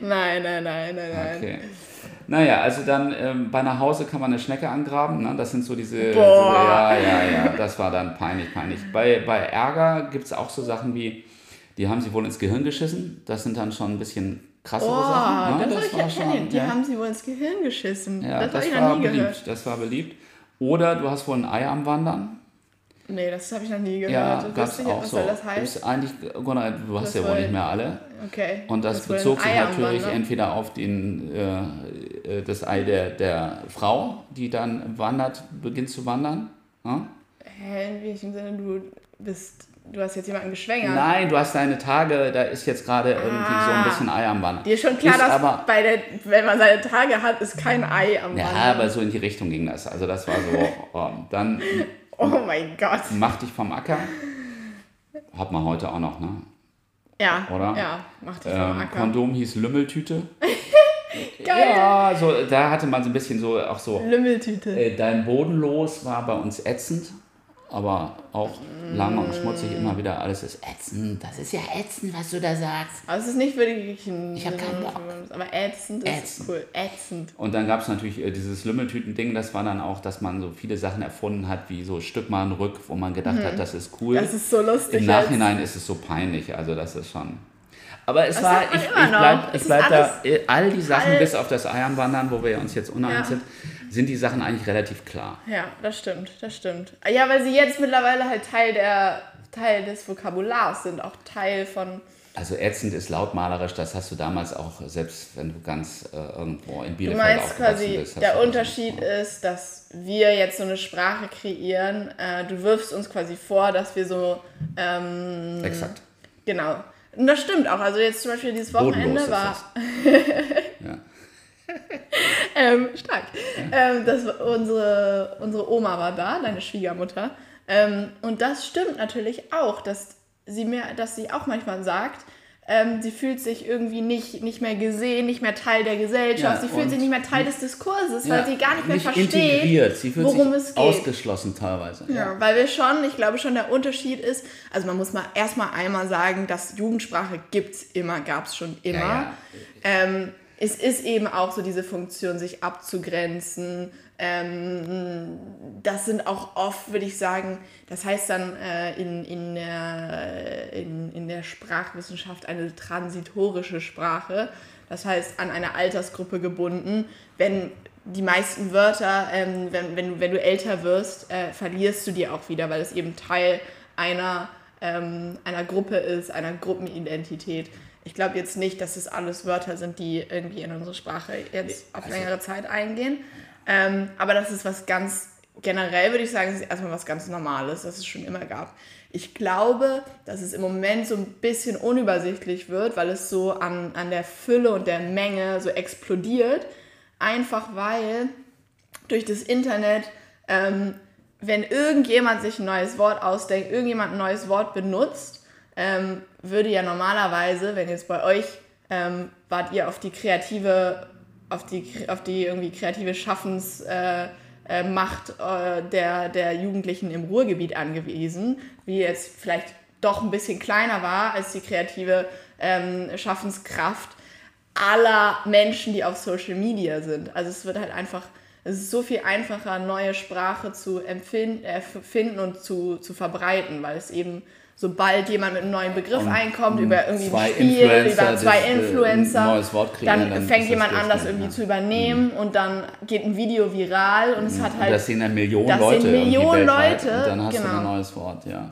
S2: nein, nein, nein, nein, nein.
S1: Okay. Naja, also dann ähm, bei nach Hause kann man eine Schnecke angraben. Ne? Das sind so diese, diese. Ja, ja, ja. Das war dann peinlich, peinlich. Bei, bei Ärger gibt es auch so Sachen wie, die haben sie wohl ins Gehirn geschissen. Das sind dann schon ein bisschen krassere
S2: Oh,
S1: Sachen. Ne?
S2: das, habe ich ja erwähnt. Die
S1: ja.
S2: haben sie wohl ins Gehirn geschissen.
S1: Ja,
S2: das
S1: das,
S2: ich
S1: war
S2: nie
S1: beliebt.
S2: gehört.
S1: Das war beliebt. Oder du hast wohl ein Ei am Wandern.
S2: Nee, das habe ich noch nie gehört.
S1: Ja,
S2: Das
S1: gab
S2: wusste
S1: es
S2: ich,
S1: auch
S2: was
S1: so.
S2: soll das heißt?
S1: Ist eigentlich, du hast
S2: Das
S1: ja wohl nicht mehr alle.
S2: Okay.
S1: Und das,
S2: ein
S1: bezog sich natürlich
S2: Wandern.
S1: entweder auf den, äh, äh, das Ei der, der Frau, die dann wandert, beginnt zu wandern. Ja?
S2: Hä, in welchem Sinne du bist. Du hast jetzt jemanden geschwängert.
S1: Nein, du hast deine Tage, da ist jetzt gerade irgendwie so ein
S2: Ah.
S1: bisschen Ei am Wandern.
S2: Dir ist schon klar,
S1: Ist
S2: dass
S1: aber,
S2: bei der, wenn man seine Tage hat, ist kein Ei am
S1: Ja,
S2: Wandern.
S1: aber so in die Richtung ging das. Also das war so, oh, dann
S2: Oh mein Gott.
S1: mach dich vom Acker. Hat man heute auch noch, ne?
S2: Ja,
S1: Oder?
S2: ja, mach dich vom
S1: Ähm,
S2: Acker.
S1: Kondom hieß Lümmeltüte.
S2: Geil.
S1: Ja, so, da hatte man so ein bisschen so, auch so,
S2: Lümmeltüte.
S1: äh, dein Bodenlos war bei uns ätzend, aber auch lang und schmutzig immer wieder, alles ist ätzend. Das ist ja ätzend, was du da sagst.
S2: Aber es ist nicht wirklich ein.
S1: Ich hab keinen Bock.
S2: Aber ätzend ist
S1: Ätzend.
S2: cool. Ätzend.
S1: Und dann gab es natürlich äh, dieses Lümmeltüten-Ding, das war dann auch, dass man so viele Sachen erfunden hat, wie so Stück mal Rück, wo man gedacht hat, das ist cool.
S2: Mhm. Das ist so lustig.
S1: Im Nachhinein ist es so peinlich, also das ist schon. Aber es
S2: Das
S1: war, ich, ich bleib, ich
S2: ist
S1: bleib da,
S2: alles
S1: äh, all die Sachen
S2: total-
S1: bis auf das Eiernwandern, wo wir uns jetzt uneins
S2: Ja.
S1: sind, sind die Sachen eigentlich relativ klar.
S2: Ja, das stimmt, das stimmt. Ja, weil sie jetzt mittlerweile halt Teil der Teil des Vokabulars sind, auch Teil von.
S1: Also ätzend ist lautmalerisch, das hast du damals auch, selbst wenn du ganz äh, irgendwo in
S2: Du
S1: Bielefeld
S2: meinst
S1: aufgewachsen
S2: quasi,
S1: bist.
S2: der
S1: du
S2: Unterschied ist, dass wir jetzt so eine Sprache kreieren. Äh, du wirfst uns quasi vor, dass wir so. Ähm,
S1: Exakt.
S2: genau. Und das stimmt auch. Also jetzt zum Beispiel dieses Wochenende
S1: Bodenlos
S2: war.
S1: Ja.
S2: Ähm, stark. Ähm, das, unsere, unsere Oma war da, deine Schwiegermutter. Ähm, und das stimmt natürlich auch, dass sie mir, dass sie auch manchmal sagt, ähm, sie fühlt sich irgendwie nicht, nicht mehr gesehen, nicht mehr Teil der Gesellschaft,
S1: Ja,
S2: sie fühlt sich nicht mehr Teil des Diskurses, weil
S1: Ja,
S2: sie gar nicht mehr versteht,
S1: integriert. Sie fühlt
S2: worum
S1: sich
S2: es geht.
S1: ausgeschlossen teilweise.
S2: Ja, weil wir schon, ich glaube schon, der Unterschied ist, also man muss mal erstmal einmal sagen, dass Jugendsprache gibt's immer, gab's schon immer.
S1: ja.
S2: Ähm, es ist eben auch so diese Funktion, sich abzugrenzen. Ähm, das sind auch oft, würde ich sagen, das heißt dann äh, in, in, der, in, in der Sprachwissenschaft eine transitorische Sprache. Das heißt, an eine Altersgruppe gebunden. Wenn die meisten Wörter, ähm, wenn, wenn, du, wenn du älter wirst, äh, verlierst du die auch wieder, weil es eben Teil einer, ähm, einer Gruppe ist, einer Gruppenidentität. Ich glaube jetzt nicht, dass es alles Wörter sind, die irgendwie in unsere Sprache jetzt auf
S1: Also-
S2: längere Zeit eingehen. Ähm, aber das ist was ganz, generell würde ich sagen, es ist erstmal was ganz Normales, das es schon immer gab. Ich glaube, dass es im Moment so ein bisschen unübersichtlich wird, weil es so an, an der Fülle und der Menge so explodiert. Einfach weil durch das Internet, ähm, wenn irgendjemand sich ein neues Wort ausdenkt, irgendjemand ein neues Wort benutzt, ähm, würde ja normalerweise, wenn jetzt bei euch ähm, wart ihr auf die kreative, auf die, auf die irgendwie kreative Schaffensmacht äh, äh, äh, der, der Jugendlichen im Ruhrgebiet angewiesen, wie jetzt vielleicht doch ein bisschen kleiner war als die kreative ähm, Schaffenskraft aller Menschen, die auf Social Media sind. Also es wird halt einfach, es ist so viel einfacher, neue Sprache zu empfinden, erfinden und zu, zu verbreiten, weil es eben, sobald jemand mit einem neuen Begriff
S1: Und
S2: einkommt, über irgendwie ein Spiel, über zwei
S1: das, äh,
S2: Influencer,
S1: kreieren,
S2: dann,
S1: dann
S2: fängt jemand an, das irgendwie
S1: ja.
S2: zu übernehmen und dann geht ein Video viral und es hat
S1: Und
S2: halt
S1: das sehen dann Millionen
S2: das sehen
S1: Leute. irgendwie
S2: Millionen. Leute,
S1: Und dann hast du
S2: genau.
S1: ein neues Wort, ja.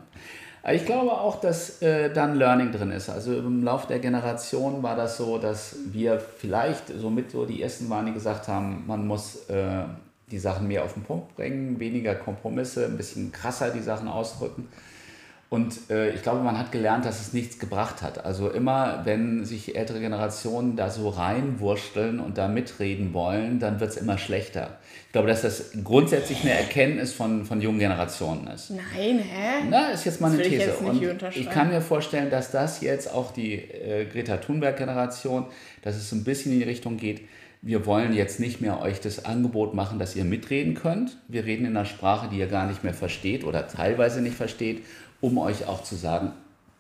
S1: Aber ich glaube auch, dass äh, dann Learning drin ist. Also im Laufe der Generation war das so, dass wir vielleicht somit so die ersten waren, die gesagt haben, man muss äh, die Sachen mehr auf den Punkt bringen, weniger Kompromisse, ein bisschen krasser die Sachen ausdrücken. Und äh, ich glaube, man hat gelernt, dass es nichts gebracht hat. Also immer, wenn sich ältere Generationen da so reinwursteln und da mitreden wollen, dann wird es immer schlechter. Ich glaube, dass das grundsätzlich eine Erkenntnis von, von jungen Generationen ist.
S2: Nein, hä?
S1: Na, ist jetzt mal eine
S2: Das ich
S1: These.
S2: nicht
S1: und ich kann mir vorstellen, dass das jetzt auch die äh, Greta Thunberg-Generation, dass es so ein bisschen in die Richtung geht, wir wollen jetzt nicht mehr euch das Angebot machen, dass ihr mitreden könnt. Wir reden in einer Sprache, die ihr gar nicht mehr versteht oder teilweise nicht versteht, um euch auch zu sagen,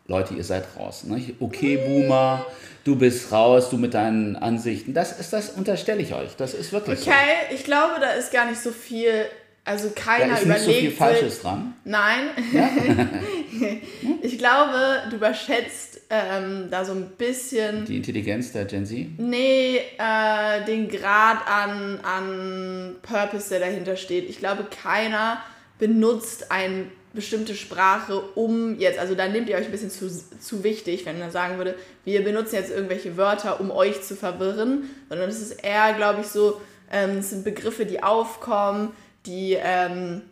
S1: Leute, ihr seid raus. Nicht? Okay, Boomer, du bist raus, du mit deinen Ansichten. Das ist das, unterstelle ich euch. Das ist wirklich
S2: Okay, so. ich glaube, da ist gar nicht so viel also keiner
S1: da ist
S2: überlegt.
S1: Nicht so viel Falsches dran.
S2: Nein. Ja? ich glaube, du überschätzt ähm, da so ein bisschen.
S1: Die Intelligenz der Gen Z?
S2: Nee, äh, den Grad an, an Purpose, der dahinter steht. Ich glaube, keiner benutzt eine bestimmte Sprache, um jetzt, also da nehmt ihr euch ein bisschen zu, zu wichtig, wenn man sagen würde, wir benutzen jetzt irgendwelche Wörter, um euch zu verwirren, sondern es ist eher, glaube ich, so, ähm, es sind Begriffe, die aufkommen, die ähm,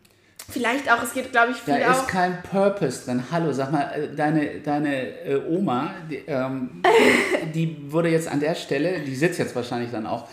S2: vielleicht auch, es geht glaube ich
S1: viel Da ist kein Purpose drin. Hallo, sag mal, äh, deine, deine äh, Oma, die, ähm, die würde jetzt an der Stelle, die sitzt jetzt wahrscheinlich dann auch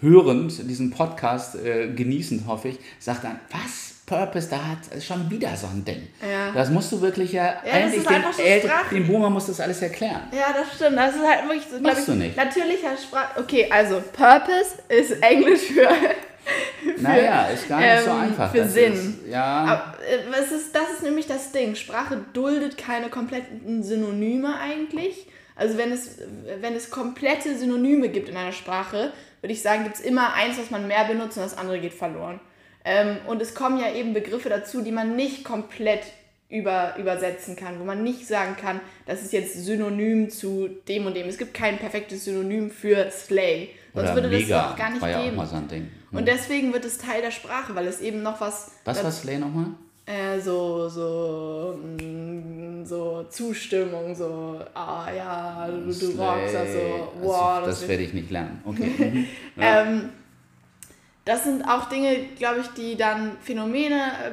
S1: hörend diesen Podcast, äh, genießend hoffe ich, sagt dann, was? Purpose, da hat schon wieder so ein Ding. Ja. Das musst du wirklich ja, ja eigentlich den, Eltern, dem Boomer muss das alles erklären.
S2: Ja, das stimmt. Das ist halt wirklich so,
S1: Machst ich, du nicht.
S2: natürlicher Sprache. Okay, also Purpose ist Englisch für
S1: für, naja, ist gar nicht ähm, so einfach.
S2: Für Sinn. Ist,
S1: ja.
S2: Aber, äh, ist, das ist nämlich das Ding. Sprache duldet keine kompletten Synonyme eigentlich. Also wenn es, wenn es komplette Synonyme gibt in einer Sprache, würde ich sagen, gibt es immer eins, was man mehr benutzt und das andere geht verloren. Ähm, und es kommen ja eben Begriffe dazu, die man nicht komplett über, übersetzen kann, wo man nicht sagen kann, das ist jetzt synonym zu dem und dem. Es gibt kein perfektes Synonym für Slay. Sonst
S1: Oder würde mega, das auch gar nicht war ja geben. Auch mal so ein Ding.
S2: Hm. Und deswegen wird es Teil der Sprache, weil es eben noch was.
S1: Was war Slay nochmal?
S2: Äh, so, so, mm, so Zustimmung, so, ah ja, du, du rockst, also, wow.
S1: Also, das, das werde ich nicht lernen. Okay. Mhm.
S2: Ja. ähm, das sind auch Dinge, glaube ich, die dann Phänomene äh,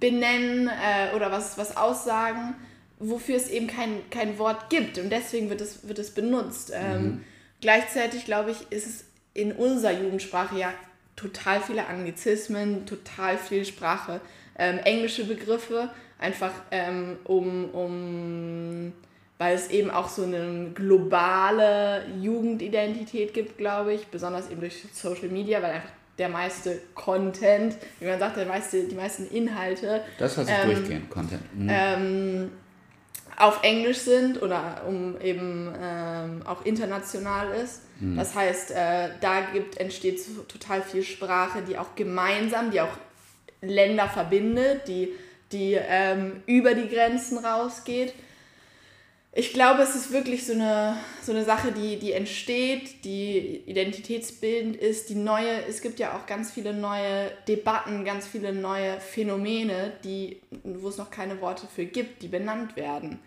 S2: benennen äh, oder was, was aussagen, wofür es eben kein, kein Wort gibt. Und deswegen wird es, wird es benutzt. Ähm, mhm. Gleichzeitig, glaube ich, ist es in unserer Jugendsprache ja total viele Anglizismen, total viel Sprache, ähm, englische Begriffe, einfach ähm, um, um, weil es eben auch so eine globale Jugendidentität gibt, glaube ich, besonders eben durch Social Media, weil einfach der meiste Content, wie man sagt, der meiste, die meisten Inhalte.
S1: Das heißt ähm, durchgehend Content.
S2: Mhm. Ähm, auf Englisch sind oder um eben ähm, auch international ist. Mhm. Das heißt, äh, da gibt, entsteht total viel Sprache, die auch gemeinsam, die auch Länder verbindet, die, die ähm, über die Grenzen rausgeht ich glaube, es ist wirklich so eine, so eine Sache, die, die entsteht, die identitätsbildend ist, die neue, es gibt ja auch ganz viele neue Debatten, ganz viele neue Phänomene, die, wo es noch keine Worte für gibt, die benannt werden.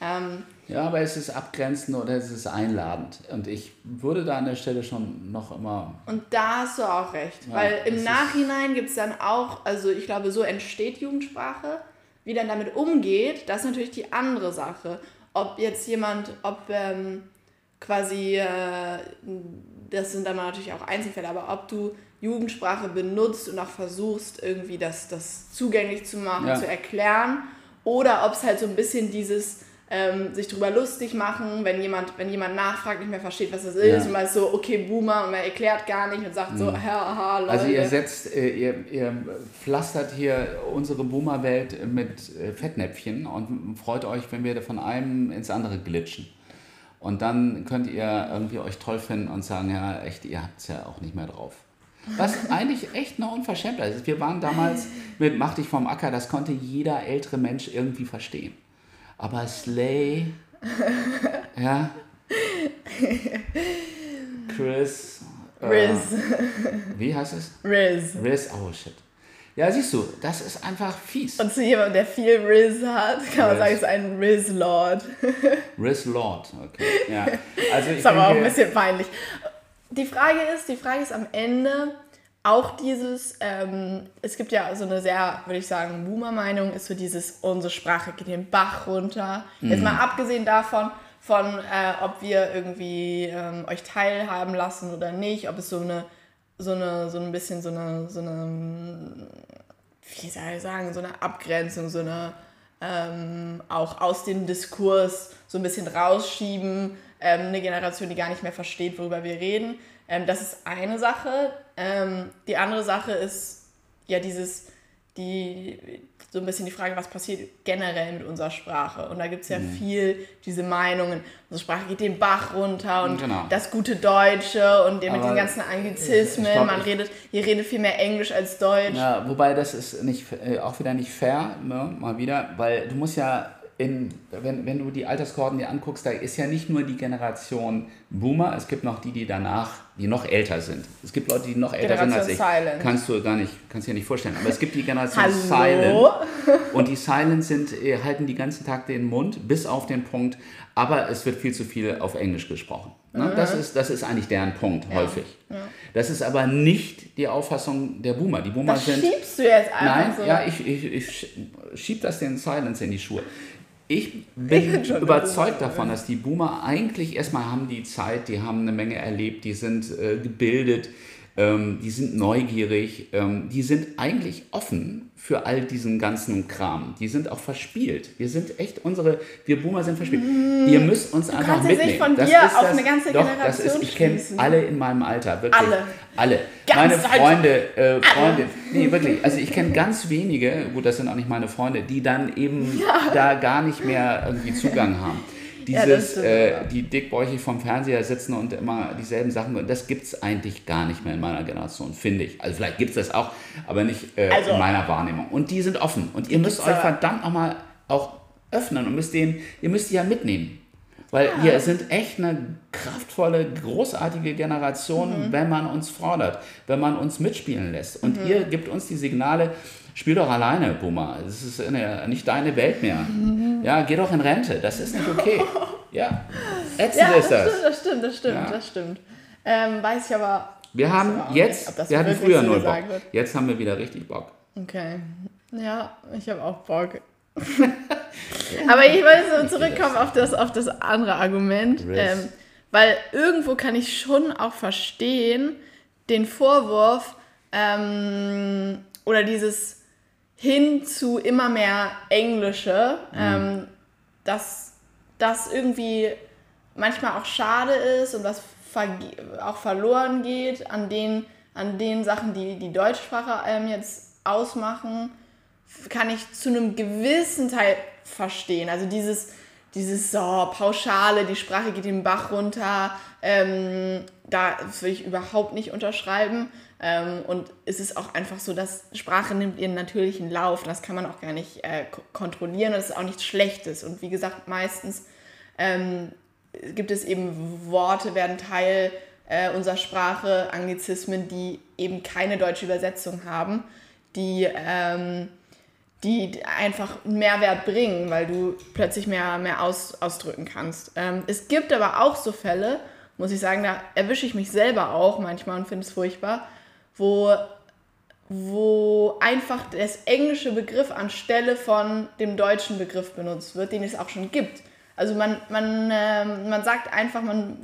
S2: Ähm,
S1: ja, aber es ist abgrenzend oder es ist einladend. Und ich würde da an der Stelle schon noch immer.
S2: Und da hast du auch recht. Ja, weil im Nachhinein gibt es dann auch, also ich glaube, so entsteht Jugendsprache. Wie dann damit umgeht, das ist natürlich die andere Sache ob jetzt jemand, ob ähm, quasi, äh, das sind dann natürlich auch Einzelfälle, aber ob du Jugendsprache benutzt und auch versuchst, irgendwie das, das zugänglich zu machen, ja. zu erklären, oder ob es halt so ein bisschen dieses ähm, sich drüber lustig machen, wenn jemand, wenn jemand nachfragt, nicht mehr versteht, was das ist, ja. und man ist so, okay, Boomer, und man erklärt gar nicht und sagt mhm. so, haha, Leute.
S1: Also ihr setzt, äh, ihr, ihr pflastert hier unsere Boomer-Welt mit äh, Fettnäpfchen und freut euch, wenn wir von einem ins andere glitschen. Und dann könnt ihr irgendwie euch toll finden und sagen, ja, echt, ihr habt es ja auch nicht mehr drauf. Was eigentlich echt eine Unverschämtheit ist. Wir waren damals mit Mach dich vom Acker, das konnte jeder ältere Mensch irgendwie verstehen. Aber Slay, ja, Chris,
S2: äh, Riz.
S1: Wie heißt es?
S2: Riz.
S1: Riz, oh shit. Ja, siehst du, das ist einfach fies.
S2: Und zu jemandem, der viel Riz hat, kann man sagen, ist ein Riz-Lord.
S1: Riz-Lord, okay. Ja. Also
S2: ich ist aber auch ein bisschen peinlich. Die Frage ist, die Frage ist am Ende, auch dieses, ähm, es gibt ja so eine sehr, würde ich sagen, Boomer-Meinung, ist so dieses, unsere Sprache geht den Bach runter. Mhm. Jetzt mal abgesehen davon, von äh, ob wir irgendwie ähm, euch teilhaben lassen oder nicht, ob es so eine, so eine, so ein bisschen so eine, so eine, wie soll ich sagen, so eine Abgrenzung, so eine, ähm, auch aus dem Diskurs so ein bisschen rausschieben, ähm, eine Generation, die gar nicht mehr versteht, worüber wir reden. Ähm, das ist eine Sache. Ähm, die andere Sache ist ja dieses, die, so ein bisschen die Frage, was passiert generell mit unserer Sprache. Und da gibt es ja mhm. viel diese Meinungen, unsere Sprache geht den Bach runter und genau. das gute Deutsche und mit den ganzen Anglizismen, glaub, man redet, ihr redet viel mehr Englisch als Deutsch.
S1: Ja, wobei das ist nicht, äh, auch wieder nicht fair, ne, mal wieder, weil du musst ja in, wenn, wenn du die Alterskorden dir anguckst, da ist ja nicht nur die Generation Boomer, es gibt noch die, die danach, die noch älter sind. Es gibt Leute, die noch älter Generation sind als ich. Silent. Kannst du gar nicht, kannst dir nicht vorstellen. Aber es gibt die Generation Silent. Und die Silent sind, äh, halten die ganzen Tag den Mund, bis auf den Punkt, aber es wird viel zu viel auf Englisch gesprochen. Ne? Mhm. Das, ist, das ist eigentlich deren Punkt, ja. häufig. Ja. Das ist aber nicht die Auffassung der Boomer. Die Boomer
S2: das
S1: sind.
S2: schiebst du jetzt einfach
S1: Nein,
S2: so.
S1: ja, ich, ich, ich schieb das den Silence in die Schuhe. Ich bin ich überzeugt davon, dass die Boomer eigentlich erstmal haben die Zeit, die haben eine Menge erlebt, die sind äh, gebildet, ähm, die sind neugierig, ähm, die sind eigentlich offen für all diesen ganzen Kram. Die sind auch verspielt. Wir sind echt unsere, wir Boomer sind verspielt. Mmh, Ihr müsst uns einfach mitnehmen. Nicht
S2: von das dir ist auf das, eine ganze doch, Generation das ist,
S1: ich kenne alle in meinem Alter, wirklich.
S2: Alle.
S1: Alle. Ganz meine Freunde, äh, Freunde, nee, wirklich. Also ich kenne ganz wenige, gut, das sind auch nicht meine Freunde, die dann eben ja. da gar nicht mehr irgendwie Zugang haben dieses, ja, äh, die dickbäuchig vom Fernseher sitzen und immer dieselben Sachen, das gibt es eigentlich gar nicht mehr in meiner Generation, finde ich. Also vielleicht gibt es das auch, aber nicht äh, also, in meiner Wahrnehmung. Und die sind offen. Und ihr müsst euch verdammt nochmal auch öffnen und müsst den, ihr müsst die ja mitnehmen. Weil ja. wir sind echt eine kraftvolle, großartige Generation, mhm. wenn man uns fordert, wenn man uns mitspielen lässt. Und mhm. ihr gebt uns die Signale, spiel doch alleine, Boomer. Das ist nicht deine Welt mehr. Mhm. Ja, geh doch in Rente. Das ist nicht okay. Ja,
S2: ätzend ja, ist das. Stimmt, das stimmt, das stimmt, ja. das stimmt. Ähm, weiß ich aber.
S1: Wir haben jetzt, nicht, wir hatten früher null Bock. Wird. Jetzt haben wir wieder richtig Bock.
S2: Okay. Ja, ich habe auch Bock. aber ich wollte so zurückkommen auf das, auf das andere Argument. Ähm, weil irgendwo kann ich schon auch verstehen, den Vorwurf ähm, oder dieses hin zu immer mehr Englische, mhm. ähm, dass das irgendwie manchmal auch schade ist und was auch verloren geht an den, an den Sachen, die die Deutschsprache ähm, jetzt ausmachen, kann ich zu einem gewissen Teil verstehen. Also dieses, dieses so pauschale, die Sprache geht den Bach runter, ähm, da will ich überhaupt nicht unterschreiben. Ähm, und es ist auch einfach so, dass Sprache nimmt ihren natürlichen Lauf. Das kann man auch gar nicht äh, kontrollieren. Das ist auch nichts Schlechtes. Und wie gesagt, meistens ähm, gibt es eben Worte, werden Teil äh, unserer Sprache, Anglizismen, die eben keine deutsche Übersetzung haben, die, ähm, die einfach einen Mehrwert bringen, weil du plötzlich mehr, mehr aus, ausdrücken kannst. Ähm, es gibt aber auch so Fälle, muss ich sagen, da erwische ich mich selber auch manchmal und finde es furchtbar, wo, wo einfach das englische Begriff anstelle von dem deutschen Begriff benutzt wird, den es auch schon gibt. Also man, man, äh, man sagt einfach, man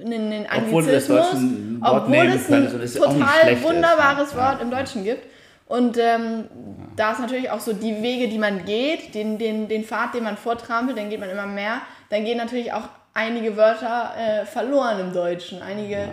S2: in den Anglizismus, obwohl es ein, obwohl es ein total wunderbares ist, Wort im Deutschen gibt. Und ähm, ja. da ist natürlich auch so die Wege, die man geht, den, den, den Pfad, den man vortrampelt, dann geht man immer mehr. Dann gehen natürlich auch einige Wörter äh, verloren im Deutschen. Einige ja.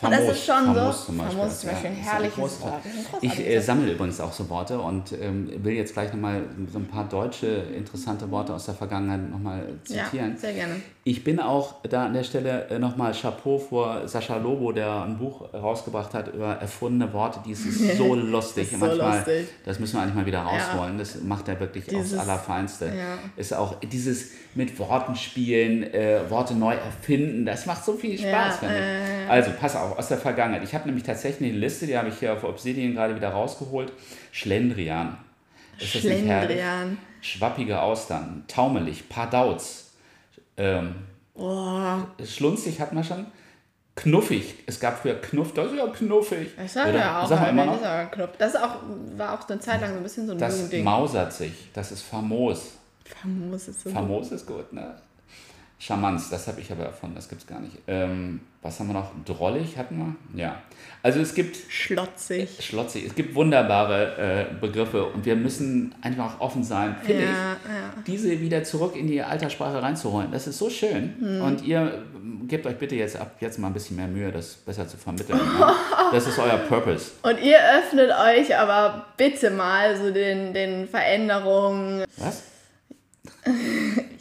S2: Famos, das ist schon Famos so. Zum Beispiel, Famos zum Beispiel ein herrliches Wort.
S1: Ich äh, sammle übrigens auch so Worte und ähm, will jetzt gleich nochmal so ein paar deutsche interessante Worte aus der Vergangenheit nochmal zitieren.
S2: Ja, sehr gerne.
S1: Ich bin auch da an der Stelle äh, nochmal Chapeau vor Sascha Lobo, der ein Buch rausgebracht hat über erfundene Worte. Die ist so lustig. ist Manchmal, lustig. Das müssen wir eigentlich mal wieder rausholen. Ja. Das macht er wirklich dieses, aufs Allerfeinste. Ja. Ist auch dieses mit Worten spielen, äh, Worte neu erfinden, das macht so viel Spaß, ja, finde ich. Also, pass auf auch aus der Vergangenheit. Ich habe nämlich tatsächlich eine Liste, die habe ich hier auf Obsidian gerade wieder rausgeholt. Schlendrian.
S2: Ist das Schlendrian.
S1: Schwappige Austern, taumelig, Pardauz. Ähm,
S2: oh.
S1: Schlunzig hatten wir schon. Knuffig. Es gab früher Knuff, das ist ja knuffig.
S2: Ich sage ja auch, sag immer noch. Das, Knuff. das ist auch, war auch eine Zeit lang so ein bisschen so ein
S1: Das Ding. mausert sich. Das ist famos.
S2: Famos ist so
S1: Famos ist gut, ne? Charmanz, das habe ich aber erfunden, das gibt es gar nicht. Ähm, was haben wir noch? Drollig hatten wir? Ja. Also es gibt.
S2: Schlotzig.
S1: Äh, schlotzig. Es gibt wunderbare äh, Begriffe und wir müssen einfach offen sein, finde ja, ich, ja. diese wieder zurück in die Alterssprache reinzuholen. Das ist so schön. Hm. Und ihr gebt euch bitte jetzt ab jetzt mal ein bisschen mehr Mühe, das besser zu vermitteln. Ja? Das ist euer Purpose.
S2: Und ihr öffnet euch aber bitte mal so den, den Veränderungen.
S1: Was?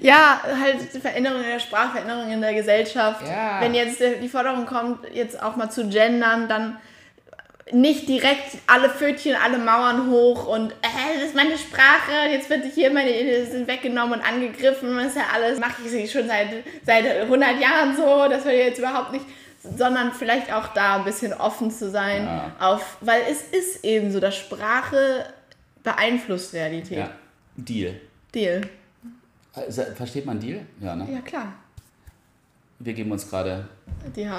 S2: Ja, halt Veränderungen in der Sprache, Veränderungen in der Gesellschaft.
S1: Ja.
S2: Wenn jetzt die Forderung kommt, jetzt auch mal zu gendern, dann nicht direkt alle Pfötchen, alle Mauern hoch und äh, das ist meine Sprache, jetzt wird hier meine sind weggenommen und angegriffen, das ist ja alles, mache ich schon seit, seit 100 Jahren so, das will jetzt überhaupt nicht, sondern vielleicht auch da ein bisschen offen zu sein,
S1: Ja.
S2: auf, weil es ist eben so, dass Sprache beeinflusst Realität.
S1: Ja. Deal.
S2: Deal.
S1: Also, versteht man Deal? Ja, ne?
S2: Ja, klar.
S1: Wir geben uns gerade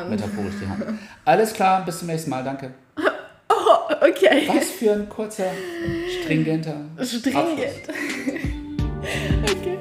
S1: metaphorisch die Hand. Alles klar, bis zum nächsten Mal, danke.
S2: Oh, okay.
S1: Was für ein kurzer, stringenter
S2: Stringent. Okay.